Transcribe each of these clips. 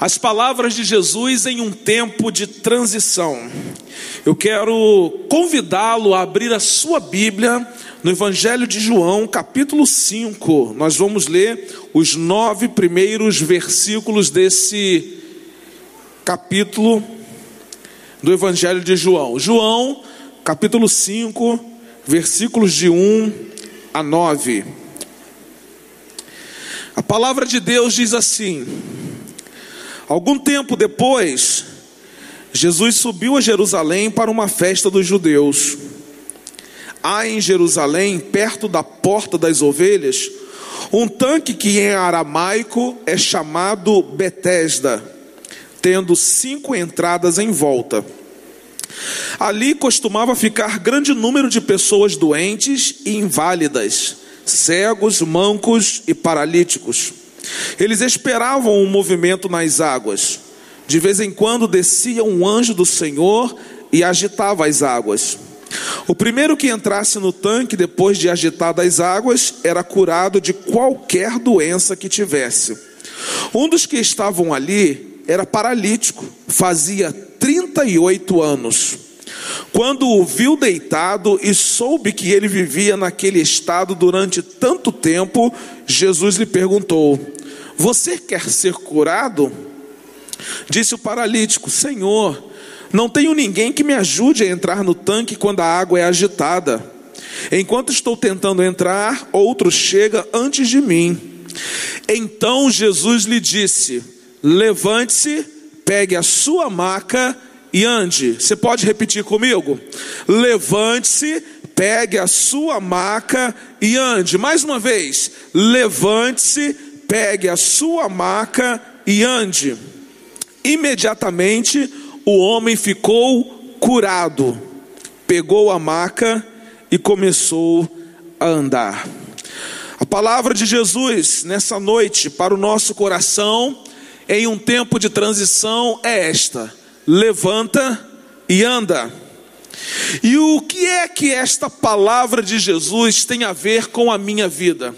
As palavras de Jesus em um tempo de transição. Eu quero convidá-lo a abrir a sua Bíblia no Evangelho de João, capítulo 5. Nós vamos ler os nove primeiros versículos desse capítulo do Evangelho de João. João, capítulo 5, versículos de 1 a 9. A palavra de Deus diz assim: Algum tempo depois, Jesus subiu a Jerusalém para uma festa dos judeus. Há em Jerusalém, perto da porta das ovelhas, um tanque que em aramaico é chamado Betesda, tendo cinco entradas em volta. Ali costumava ficar grande número de pessoas doentes e inválidas, cegos, mancos e paralíticos. Eles esperavam um movimento nas águas. De vez em quando descia um anjo do Senhor e agitava as águas. O primeiro que entrasse no tanque depois de agitadas as águas era curado de qualquer doença que tivesse. Um dos que estavam ali era paralítico, fazia 38 anos. Quando o viu deitado e soube que ele vivia naquele estado durante tanto tempo, Jesus lhe perguntou: você quer ser curado? Disse o paralítico: Senhor, não tenho ninguém que me ajude a entrar no tanque quando a água é agitada. Enquanto estou tentando entrar, outro chega antes de mim. Então Jesus lhe disse: Levante-se, pegue a sua maca e ande. Você pode repetir comigo? Levante-se, pegue a sua maca e ande. Mais uma vez, levante-se, pegue a sua maca e ande. Imediatamente o homem ficou curado, pegou a maca e começou a andar. A palavra de Jesus nessa noite para o nosso coração, em um tempo de transição, é esta: levanta e anda. E o que é que esta palavra de Jesus tem a ver com a minha vida?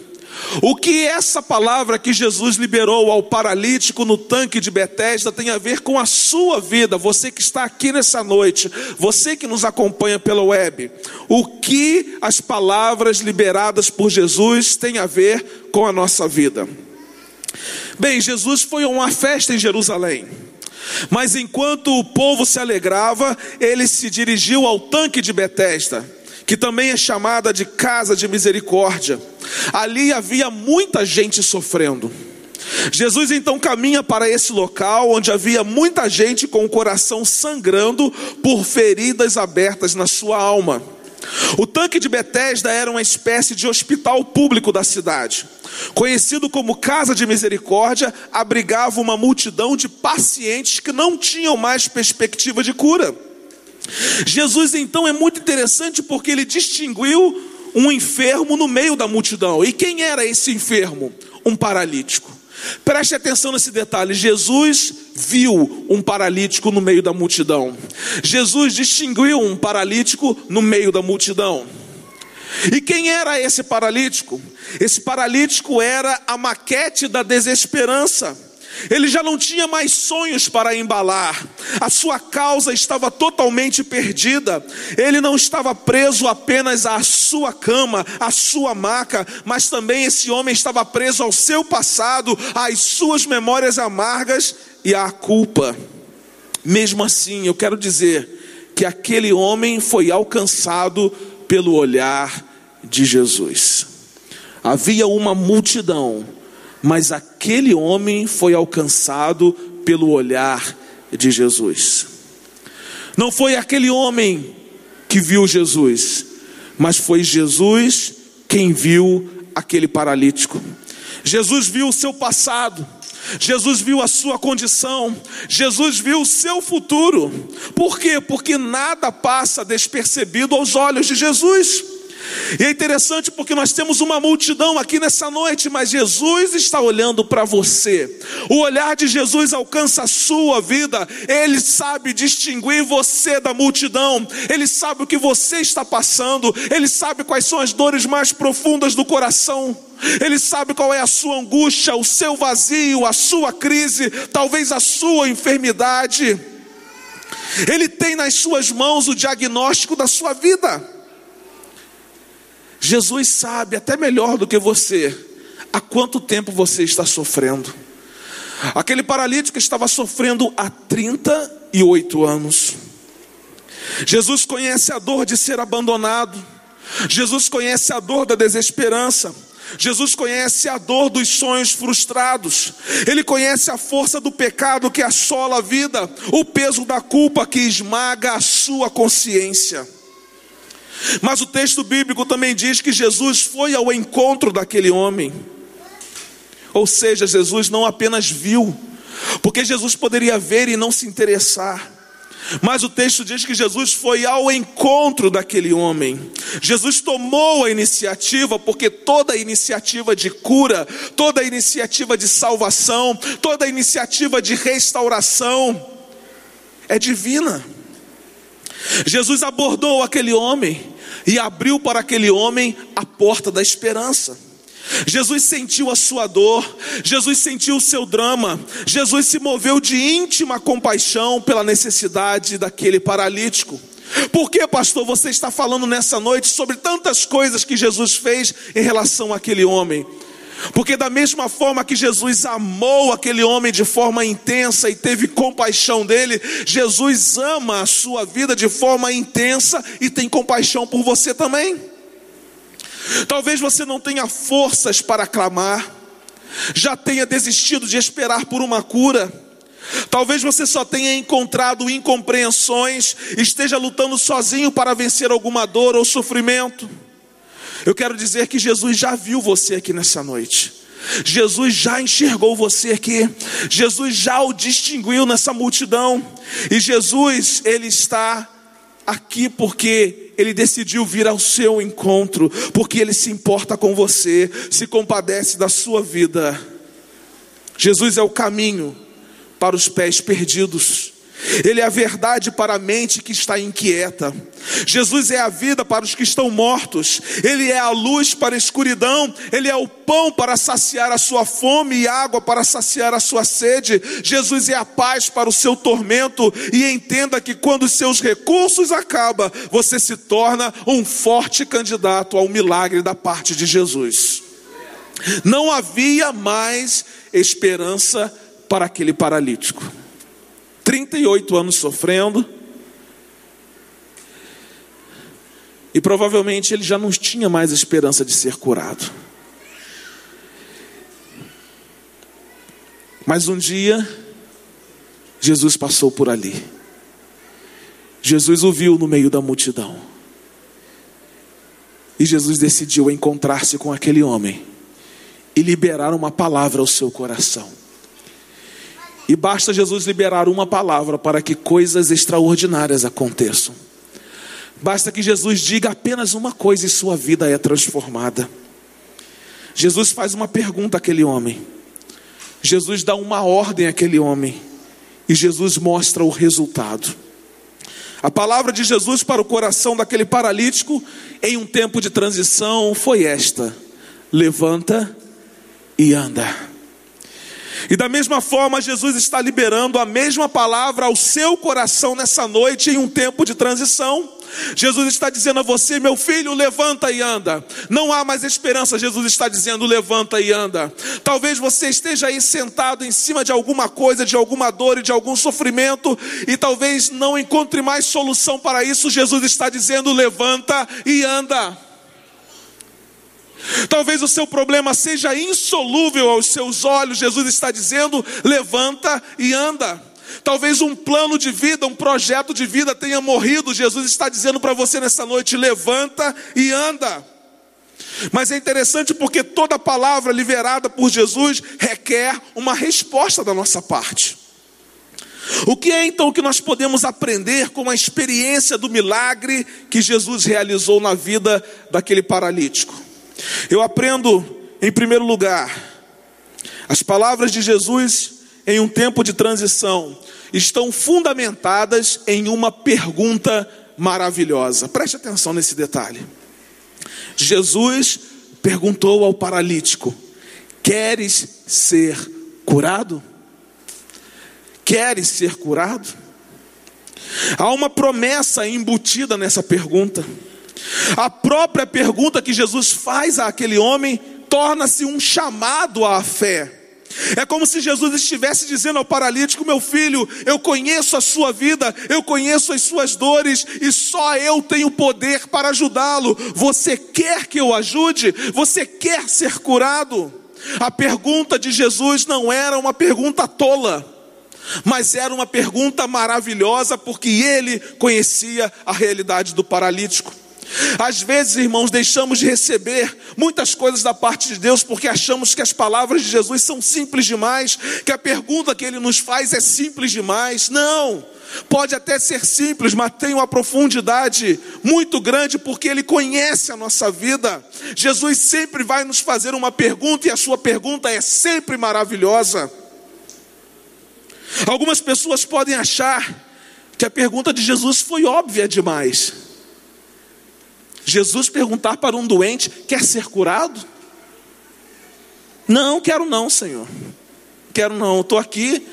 O que essa palavra que Jesus liberou ao paralítico no tanque de Betesda tem a ver com a sua vida, você que está aqui nessa noite, você que nos acompanha pela web. O que as palavras liberadas por Jesus têm a ver com a nossa vida? Bem, Jesus foi a uma festa em Jerusalém. Mas enquanto o povo se alegrava, ele se dirigiu ao tanque de Betesda que também é chamada de casa de misericórdia. Ali havia muita gente sofrendo. Jesus então caminha para esse local onde havia muita gente com o coração sangrando por feridas abertas na sua alma. O tanque de Betesda era uma espécie de hospital público da cidade. Conhecido como Casa de Misericórdia, abrigava uma multidão de pacientes que não tinham mais perspectiva de cura. Jesus então é muito interessante porque ele distinguiu um enfermo no meio da multidão. E quem era esse enfermo? Um paralítico. Preste atenção nesse detalhe: Jesus viu um paralítico no meio da multidão. Jesus distinguiu um paralítico no meio da multidão. E quem era esse paralítico? Esse paralítico era a maquete da desesperança. Ele já não tinha mais sonhos para embalar, a sua causa estava totalmente perdida. Ele não estava preso apenas à sua cama, à sua maca, mas também esse homem estava preso ao seu passado, às suas memórias amargas e à culpa. Mesmo assim, eu quero dizer que aquele homem foi alcançado pelo olhar de Jesus. Havia uma multidão mas aquele homem foi alcançado pelo olhar de Jesus. Não foi aquele homem que viu Jesus, mas foi Jesus quem viu aquele paralítico. Jesus viu o seu passado, Jesus viu a sua condição, Jesus viu o seu futuro. Por quê? Porque nada passa despercebido aos olhos de Jesus. E é interessante porque nós temos uma multidão aqui nessa noite, mas Jesus está olhando para você. O olhar de Jesus alcança a sua vida. Ele sabe distinguir você da multidão. Ele sabe o que você está passando. Ele sabe quais são as dores mais profundas do coração. Ele sabe qual é a sua angústia, o seu vazio, a sua crise, talvez a sua enfermidade. Ele tem nas suas mãos o diagnóstico da sua vida. Jesus sabe até melhor do que você há quanto tempo você está sofrendo. Aquele paralítico estava sofrendo há 38 anos. Jesus conhece a dor de ser abandonado. Jesus conhece a dor da desesperança. Jesus conhece a dor dos sonhos frustrados. Ele conhece a força do pecado que assola a vida, o peso da culpa que esmaga a sua consciência. Mas o texto bíblico também diz que Jesus foi ao encontro daquele homem. Ou seja, Jesus não apenas viu, porque Jesus poderia ver e não se interessar. Mas o texto diz que Jesus foi ao encontro daquele homem. Jesus tomou a iniciativa, porque toda iniciativa de cura, toda iniciativa de salvação, toda iniciativa de restauração é divina. Jesus abordou aquele homem e abriu para aquele homem a porta da esperança. Jesus sentiu a sua dor, Jesus sentiu o seu drama, Jesus se moveu de íntima compaixão pela necessidade daquele paralítico. Por que, pastor, você está falando nessa noite sobre tantas coisas que Jesus fez em relação àquele homem? Porque, da mesma forma que Jesus amou aquele homem de forma intensa e teve compaixão dele, Jesus ama a sua vida de forma intensa e tem compaixão por você também. Talvez você não tenha forças para clamar, já tenha desistido de esperar por uma cura. Talvez você só tenha encontrado incompreensões, esteja lutando sozinho para vencer alguma dor ou sofrimento. Eu quero dizer que Jesus já viu você aqui nessa noite. Jesus já enxergou você aqui. Jesus já o distinguiu nessa multidão. E Jesus, ele está aqui porque ele decidiu vir ao seu encontro, porque ele se importa com você, se compadece da sua vida. Jesus é o caminho para os pés perdidos. Ele é a verdade para a mente que está inquieta. Jesus é a vida para os que estão mortos. Ele é a luz para a escuridão. Ele é o pão para saciar a sua fome e água para saciar a sua sede. Jesus é a paz para o seu tormento. E entenda que quando os seus recursos acabam, você se torna um forte candidato ao milagre da parte de Jesus. Não havia mais esperança para aquele paralítico. 38 anos sofrendo. E provavelmente ele já não tinha mais esperança de ser curado. Mas um dia, Jesus passou por ali. Jesus o viu no meio da multidão. E Jesus decidiu encontrar-se com aquele homem e liberar uma palavra ao seu coração. E basta Jesus liberar uma palavra para que coisas extraordinárias aconteçam. Basta que Jesus diga apenas uma coisa e sua vida é transformada. Jesus faz uma pergunta àquele homem. Jesus dá uma ordem àquele homem. E Jesus mostra o resultado. A palavra de Jesus para o coração daquele paralítico em um tempo de transição foi esta: levanta e anda. E da mesma forma, Jesus está liberando a mesma palavra ao seu coração nessa noite, em um tempo de transição. Jesus está dizendo a você, meu filho, levanta e anda. Não há mais esperança, Jesus está dizendo, levanta e anda. Talvez você esteja aí sentado em cima de alguma coisa, de alguma dor e de algum sofrimento, e talvez não encontre mais solução para isso. Jesus está dizendo, levanta e anda. Talvez o seu problema seja insolúvel aos seus olhos, Jesus está dizendo: levanta e anda. Talvez um plano de vida, um projeto de vida tenha morrido, Jesus está dizendo para você nessa noite: levanta e anda. Mas é interessante porque toda palavra liberada por Jesus requer uma resposta da nossa parte. O que é então que nós podemos aprender com a experiência do milagre que Jesus realizou na vida daquele paralítico? Eu aprendo, em primeiro lugar, as palavras de Jesus em um tempo de transição estão fundamentadas em uma pergunta maravilhosa. Preste atenção nesse detalhe. Jesus perguntou ao paralítico: Queres ser curado? Queres ser curado? Há uma promessa embutida nessa pergunta. A própria pergunta que Jesus faz àquele homem torna-se um chamado à fé. É como se Jesus estivesse dizendo ao paralítico: Meu filho, eu conheço a sua vida, eu conheço as suas dores e só eu tenho poder para ajudá-lo. Você quer que eu ajude? Você quer ser curado? A pergunta de Jesus não era uma pergunta tola, mas era uma pergunta maravilhosa, porque ele conhecia a realidade do paralítico. Às vezes, irmãos, deixamos de receber muitas coisas da parte de Deus porque achamos que as palavras de Jesus são simples demais, que a pergunta que ele nos faz é simples demais. Não, pode até ser simples, mas tem uma profundidade muito grande porque ele conhece a nossa vida. Jesus sempre vai nos fazer uma pergunta e a sua pergunta é sempre maravilhosa. Algumas pessoas podem achar que a pergunta de Jesus foi óbvia demais. Jesus perguntar para um doente: quer ser curado? Não, quero não, Senhor. Quero não, estou aqui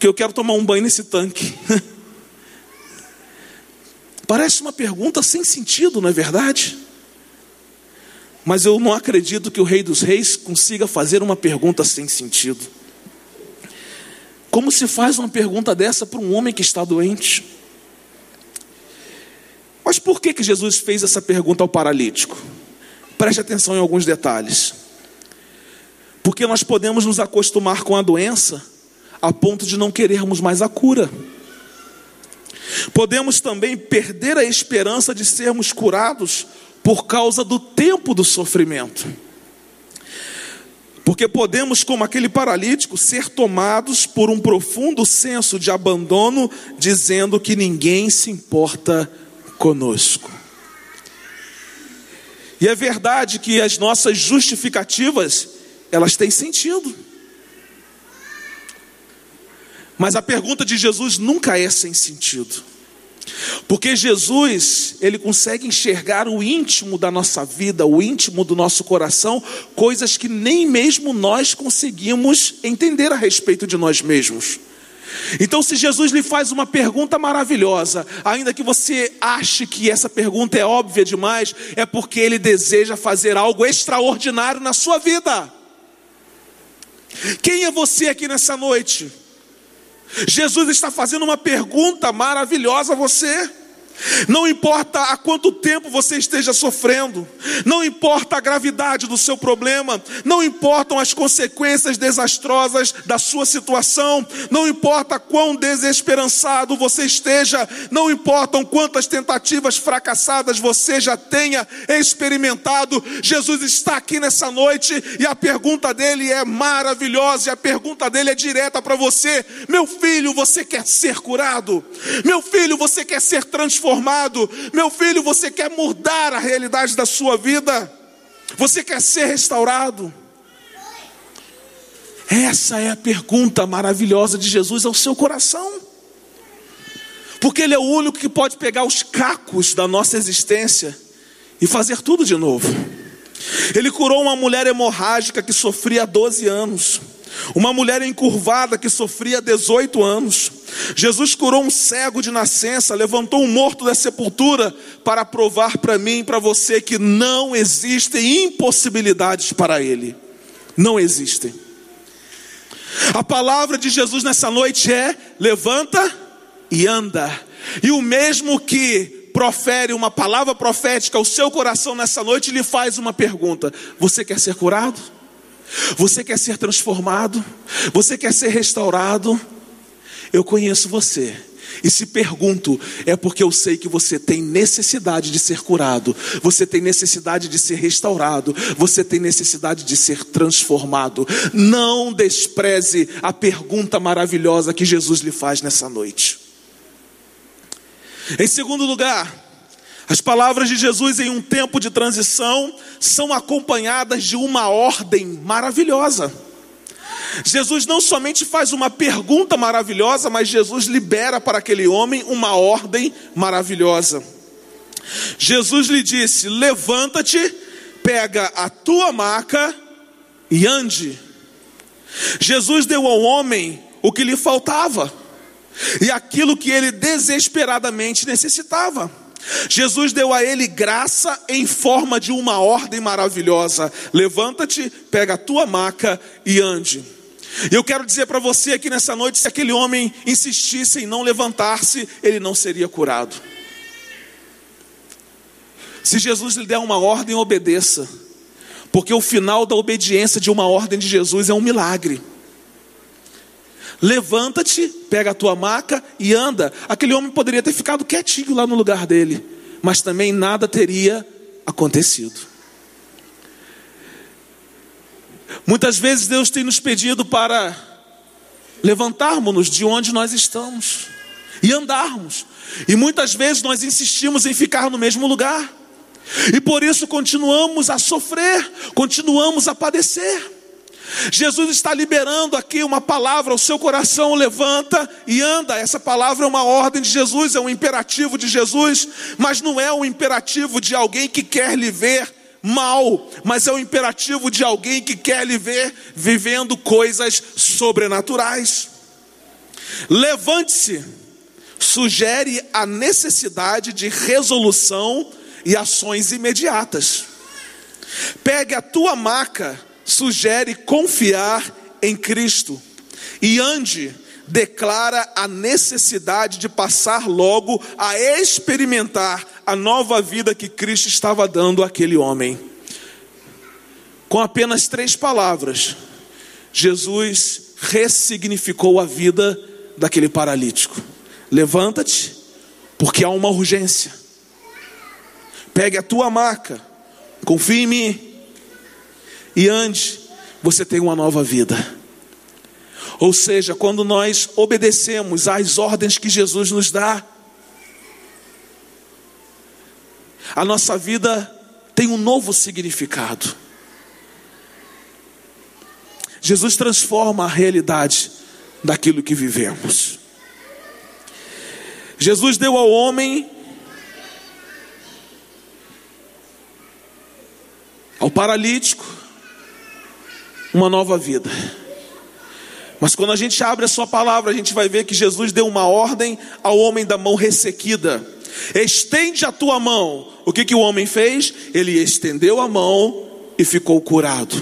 porque eu quero tomar um banho nesse tanque. Parece uma pergunta sem sentido, não é verdade? Mas eu não acredito que o Rei dos Reis consiga fazer uma pergunta sem sentido. Como se faz uma pergunta dessa para um homem que está doente? Mas por que, que Jesus fez essa pergunta ao paralítico? Preste atenção em alguns detalhes. Porque nós podemos nos acostumar com a doença a ponto de não querermos mais a cura. Podemos também perder a esperança de sermos curados por causa do tempo do sofrimento. Porque podemos, como aquele paralítico, ser tomados por um profundo senso de abandono, dizendo que ninguém se importa conosco. E é verdade que as nossas justificativas, elas têm sentido. Mas a pergunta de Jesus nunca é sem sentido. Porque Jesus, ele consegue enxergar o íntimo da nossa vida, o íntimo do nosso coração, coisas que nem mesmo nós conseguimos entender a respeito de nós mesmos. Então, se Jesus lhe faz uma pergunta maravilhosa, ainda que você ache que essa pergunta é óbvia demais, é porque ele deseja fazer algo extraordinário na sua vida. Quem é você aqui nessa noite? Jesus está fazendo uma pergunta maravilhosa a você. Não importa há quanto tempo você esteja sofrendo, não importa a gravidade do seu problema, não importam as consequências desastrosas da sua situação, não importa quão desesperançado você esteja, não importam quantas tentativas fracassadas você já tenha experimentado, Jesus está aqui nessa noite e a pergunta dele é maravilhosa e a pergunta dele é direta para você: meu filho, você quer ser curado? Meu filho, você quer ser transformado? Transformado. Meu filho, você quer mudar a realidade da sua vida? Você quer ser restaurado? Essa é a pergunta maravilhosa de Jesus ao seu coração. Porque Ele é o único que pode pegar os cacos da nossa existência e fazer tudo de novo. Ele curou uma mulher hemorrágica que sofria há 12 anos. Uma mulher encurvada que sofria 18 anos. Jesus curou um cego de nascença, levantou um morto da sepultura para provar para mim e para você que não existem impossibilidades para ele. Não existem. A palavra de Jesus nessa noite é: levanta e anda. E o mesmo que profere uma palavra profética ao seu coração nessa noite, lhe faz uma pergunta: Você quer ser curado? Você quer ser transformado? Você quer ser restaurado? Eu conheço você E se pergunto, é porque eu sei que você tem necessidade de ser curado, você tem necessidade de ser restaurado, você tem necessidade de ser transformado. Não despreze a pergunta maravilhosa que Jesus lhe faz nessa noite. Em segundo lugar, as palavras de Jesus em um tempo de transição são acompanhadas de uma ordem maravilhosa. Jesus não somente faz uma pergunta maravilhosa, mas Jesus libera para aquele homem uma ordem maravilhosa. Jesus lhe disse: Levanta-te, pega a tua maca e ande. Jesus deu ao homem o que lhe faltava e aquilo que ele desesperadamente necessitava. Jesus deu a ele graça em forma de uma ordem maravilhosa: levanta-te, pega a tua maca e ande. Eu quero dizer para você aqui nessa noite: se aquele homem insistisse em não levantar-se, ele não seria curado. Se Jesus lhe der uma ordem, obedeça, porque o final da obediência de uma ordem de Jesus é um milagre. Levanta-te, pega a tua maca e anda. Aquele homem poderia ter ficado quietinho lá no lugar dele, mas também nada teria acontecido. Muitas vezes Deus tem nos pedido para levantarmos-nos de onde nós estamos e andarmos. E muitas vezes nós insistimos em ficar no mesmo lugar. E por isso continuamos a sofrer, continuamos a padecer. Jesus está liberando aqui uma palavra ao seu coração, levanta e anda. Essa palavra é uma ordem de Jesus, é um imperativo de Jesus, mas não é um imperativo de alguém que quer lhe ver mal, mas é o imperativo de alguém que quer lhe ver vivendo coisas sobrenaturais. Levante-se, sugere a necessidade de resolução e ações imediatas. Pegue a tua maca, sugere confiar em Cristo e ande declara a necessidade de passar logo a experimentar a nova vida que Cristo estava dando àquele homem. Com apenas três palavras, Jesus ressignificou a vida daquele paralítico. Levanta-te, porque há uma urgência. Pegue a tua maca, confie em mim e ande, você tem uma nova vida. Ou seja, quando nós obedecemos às ordens que Jesus nos dá, a nossa vida tem um novo significado. Jesus transforma a realidade daquilo que vivemos. Jesus deu ao homem, ao paralítico, uma nova vida. Mas quando a gente abre a sua palavra, a gente vai ver que Jesus deu uma ordem ao homem da mão ressequida: estende a tua mão. O que, que o homem fez? Ele estendeu a mão e ficou curado.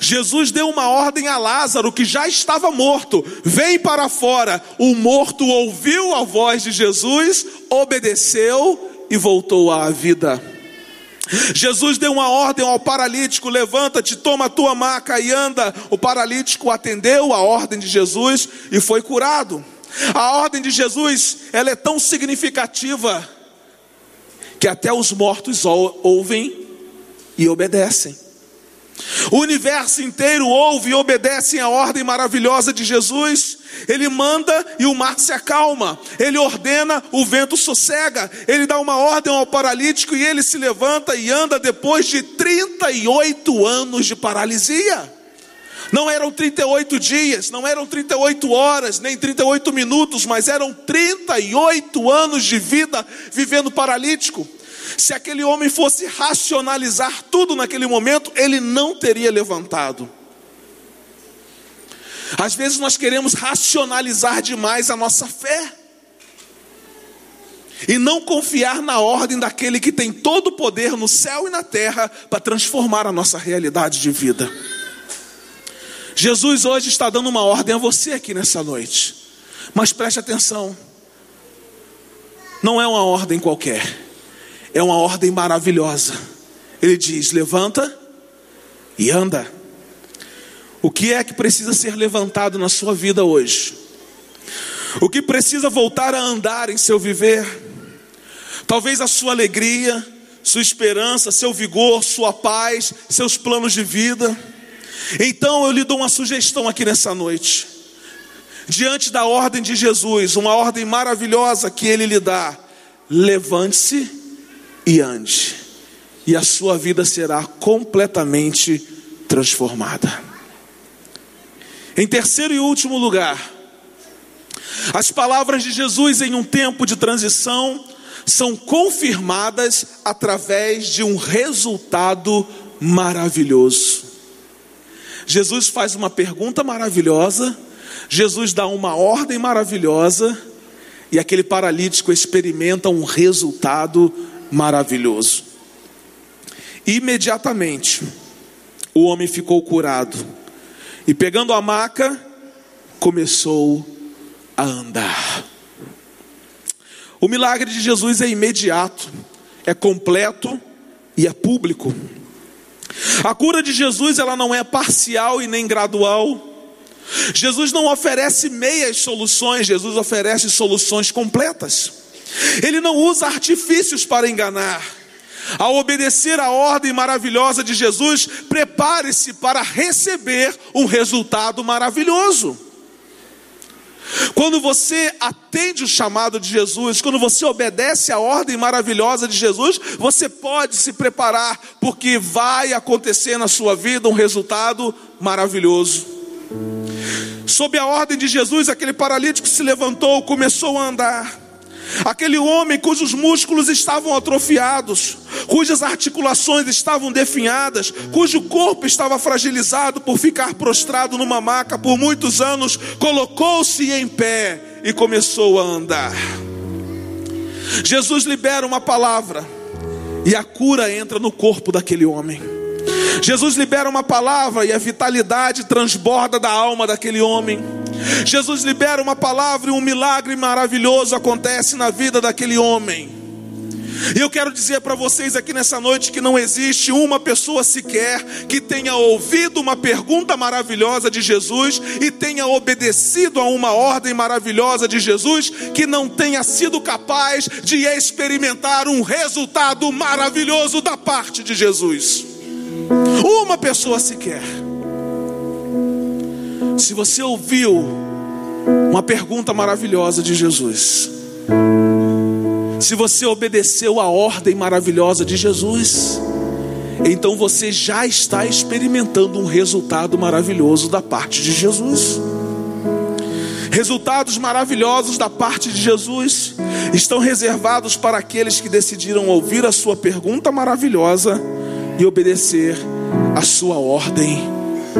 Jesus deu uma ordem a Lázaro que já estava morto: vem para fora. O morto ouviu a voz de Jesus, obedeceu e voltou à vida. Jesus deu uma ordem ao paralítico: levanta-te, toma a tua maca e anda. O paralítico atendeu a ordem de Jesus e foi curado. A ordem de Jesus, ela é tão significativa que até os mortos ouvem e obedecem. O universo inteiro ouve e obedece à ordem maravilhosa de Jesus. Ele manda e o mar se acalma. Ele ordena, o vento sossega. Ele dá uma ordem ao paralítico e ele se levanta e anda depois de 38 anos de paralisia. Não eram 38 dias, não eram 38 horas, nem 38 minutos, mas eram 38 anos de vida vivendo paralítico. Se aquele homem fosse racionalizar tudo naquele momento, ele não teria levantado. Às vezes nós queremos racionalizar demais a nossa fé e não confiar na ordem daquele que tem todo o poder no céu e na terra para transformar a nossa realidade de vida. Jesus hoje está dando uma ordem a você aqui nessa noite, mas preste atenção, não é uma ordem qualquer é uma ordem maravilhosa. Ele diz: levanta e anda. O que é que precisa ser levantado na sua vida hoje? O que precisa voltar a andar em seu viver? Talvez a sua alegria, sua esperança, seu vigor, sua paz, seus planos de vida. Então eu lhe dou uma sugestão aqui nessa noite. Diante da ordem de Jesus, uma ordem maravilhosa que ele lhe dá: levante-se e ande, e a sua vida será completamente transformada. Em terceiro e último lugar, as palavras de Jesus em um tempo de transição são confirmadas através de um resultado maravilhoso. Jesus faz uma pergunta maravilhosa, Jesus dá uma ordem maravilhosa, e aquele paralítico experimenta um resultado maravilhoso. Imediatamente, o homem ficou curado, e pegando a maca, começou a andar. O milagre de Jesus é imediato, é completo e é público. A cura de Jesus ela não é parcial e nem gradual. Jesus não oferece meias soluções, Jesus oferece soluções completas. Ele não usa artifícios para enganar. Ao obedecer a ordem maravilhosa de Jesus, prepare-se para receber um resultado maravilhoso. Quando você atende o chamado de Jesus, quando você obedece a ordem maravilhosa de Jesus, você pode se preparar, porque vai acontecer na sua vida um resultado maravilhoso. Sob a ordem de Jesus, aquele paralítico se levantou, começou a andar. Aquele homem cujos músculos estavam atrofiados, cujas articulações estavam definhadas, cujo corpo estava fragilizado por ficar prostrado numa maca por muitos anos, colocou-se em pé e começou a andar. Jesus libera uma palavra e a cura entra no corpo daquele homem. Jesus libera uma palavra e a vitalidade transborda da alma daquele homem. Jesus libera uma palavra e um milagre maravilhoso acontece na vida daquele homem. E eu quero dizer para vocês aqui nessa noite que não existe uma pessoa sequer que tenha ouvido uma pergunta maravilhosa de Jesus e tenha obedecido a uma ordem maravilhosa de Jesus que não tenha sido capaz de experimentar um resultado maravilhoso da parte de Jesus. Uma pessoa sequer. Se você ouviu uma pergunta maravilhosa de Jesus, se você obedeceu a ordem maravilhosa de Jesus, então você já está experimentando um resultado maravilhoso da parte de Jesus. Resultados maravilhosos da parte de Jesus estão reservados para aqueles que decidiram ouvir a sua pergunta maravilhosa e obedecer a sua ordem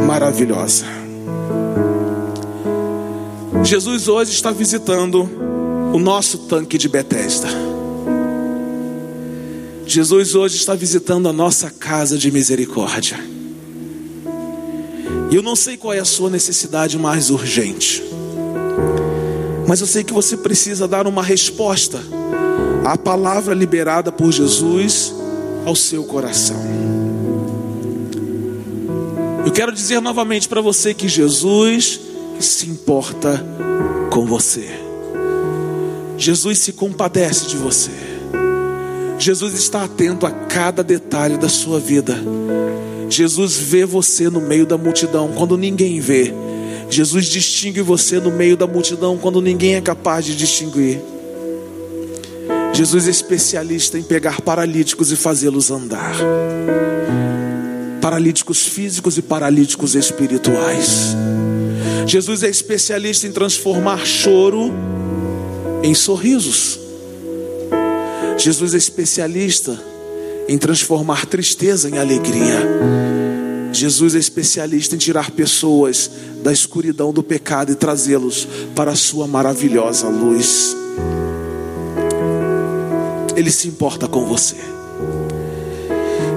maravilhosa. Jesus hoje está visitando o nosso tanque de Betesda. Jesus hoje está visitando a nossa casa de misericórdia. E eu não sei qual é a sua necessidade mais urgente, mas eu sei que você precisa dar uma resposta à palavra liberada por Jesus ao seu coração. Eu quero dizer novamente para você que Jesus se importa com você. Jesus se compadece de você. Jesus está atento a cada detalhe da sua vida. Jesus vê você no meio da multidão quando ninguém vê. Jesus distingue você no meio da multidão quando ninguém é capaz de distinguir. Jesus é especialista em pegar paralíticos e fazê-los andar. Paralíticos físicos e paralíticos espirituais. Jesus é especialista em transformar choro em sorrisos. Jesus é especialista em transformar tristeza em alegria. Jesus é especialista em tirar pessoas da escuridão do pecado e trazê-los para a sua maravilhosa luz. Ele se importa com você.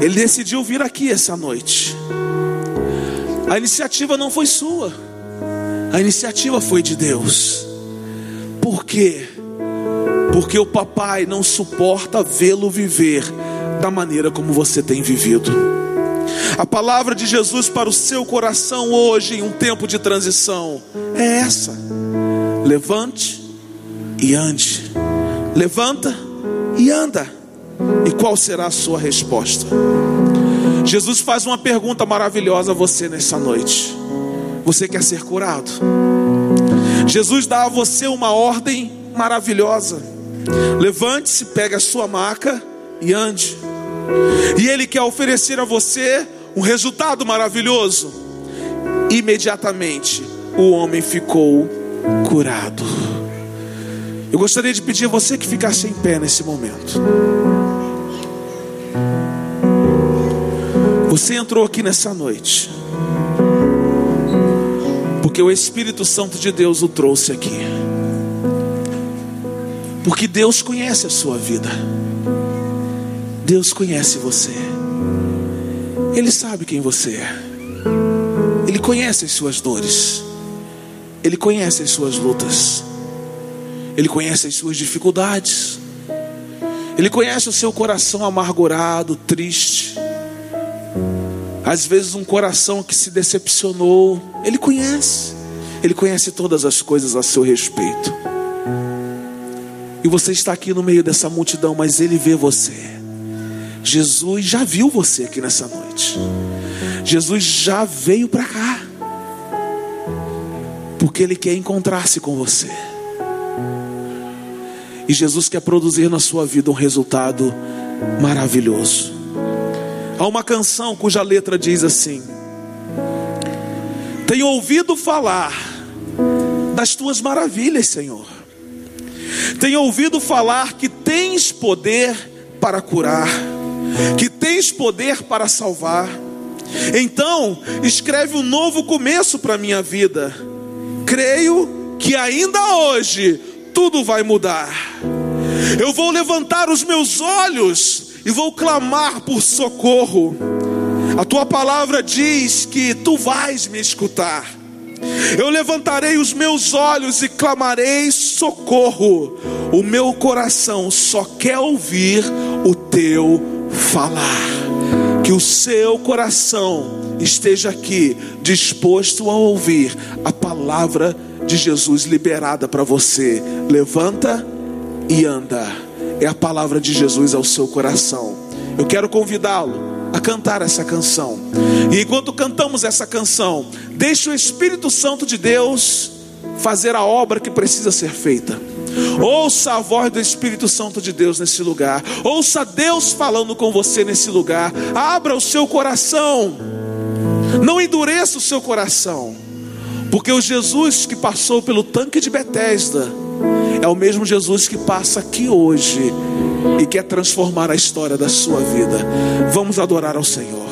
Ele decidiu vir aqui essa noite. A iniciativa não foi sua. A iniciativa foi de Deus. Por quê? Porque o papai não suporta vê-lo viver da maneira como você tem vivido. A palavra de Jesus para o seu coração hoje, em um tempo de transição, é essa: levante e ande. Levanta e anda. E qual será a sua resposta? Jesus faz uma pergunta maravilhosa a você nessa noite. Você quer ser curado? Jesus dá a você uma ordem maravilhosa. Levante-se, pegue a sua maca e ande. E Ele quer oferecer a você um resultado maravilhoso. Imediatamente o homem ficou curado. Eu gostaria de pedir a você que ficasse em pé nesse momento. Você entrou aqui nessa noite, porque o Espírito Santo de Deus o trouxe aqui, porque Deus conhece a sua vida, Deus conhece você, Ele sabe quem você é, Ele conhece as suas dores, Ele conhece as suas lutas, Ele conhece as suas dificuldades, Ele conhece o seu coração amargurado, triste às vezes um coração que se decepcionou, Ele conhece, Ele conhece todas as coisas a seu respeito. E você está aqui no meio dessa multidão, mas Ele vê você. Jesus já viu você aqui nessa noite. Jesus já veio para cá. Porque Ele quer encontrar-se com você. E Jesus quer produzir na sua vida um resultado maravilhoso. Há uma canção cuja letra diz assim: Tenho ouvido falar das tuas maravilhas, Senhor. Tenho ouvido falar que tens poder para curar, que tens poder para salvar. Então, escreve um novo começo para minha vida. Creio que ainda hoje tudo vai mudar. Eu vou levantar os meus olhos e vou clamar por socorro. A tua palavra diz que tu vais me escutar. Eu levantarei os meus olhos e clamarei socorro. O meu coração só quer ouvir o teu falar. Que o seu coração esteja aqui disposto a ouvir a palavra de Jesus liberada para você. Levanta e anda é a palavra de Jesus ao seu coração. Eu quero convidá-lo a cantar essa canção. E enquanto cantamos essa canção, deixe o Espírito Santo de Deus fazer a obra que precisa ser feita. Ouça a voz do Espírito Santo de Deus nesse lugar. Ouça Deus falando com você nesse lugar. Abra o seu coração. Não endureça o seu coração. Porque o Jesus que passou pelo tanque de Betesda é o mesmo Jesus que passa aqui hoje e quer transformar a história da sua vida. Vamos adorar ao Senhor.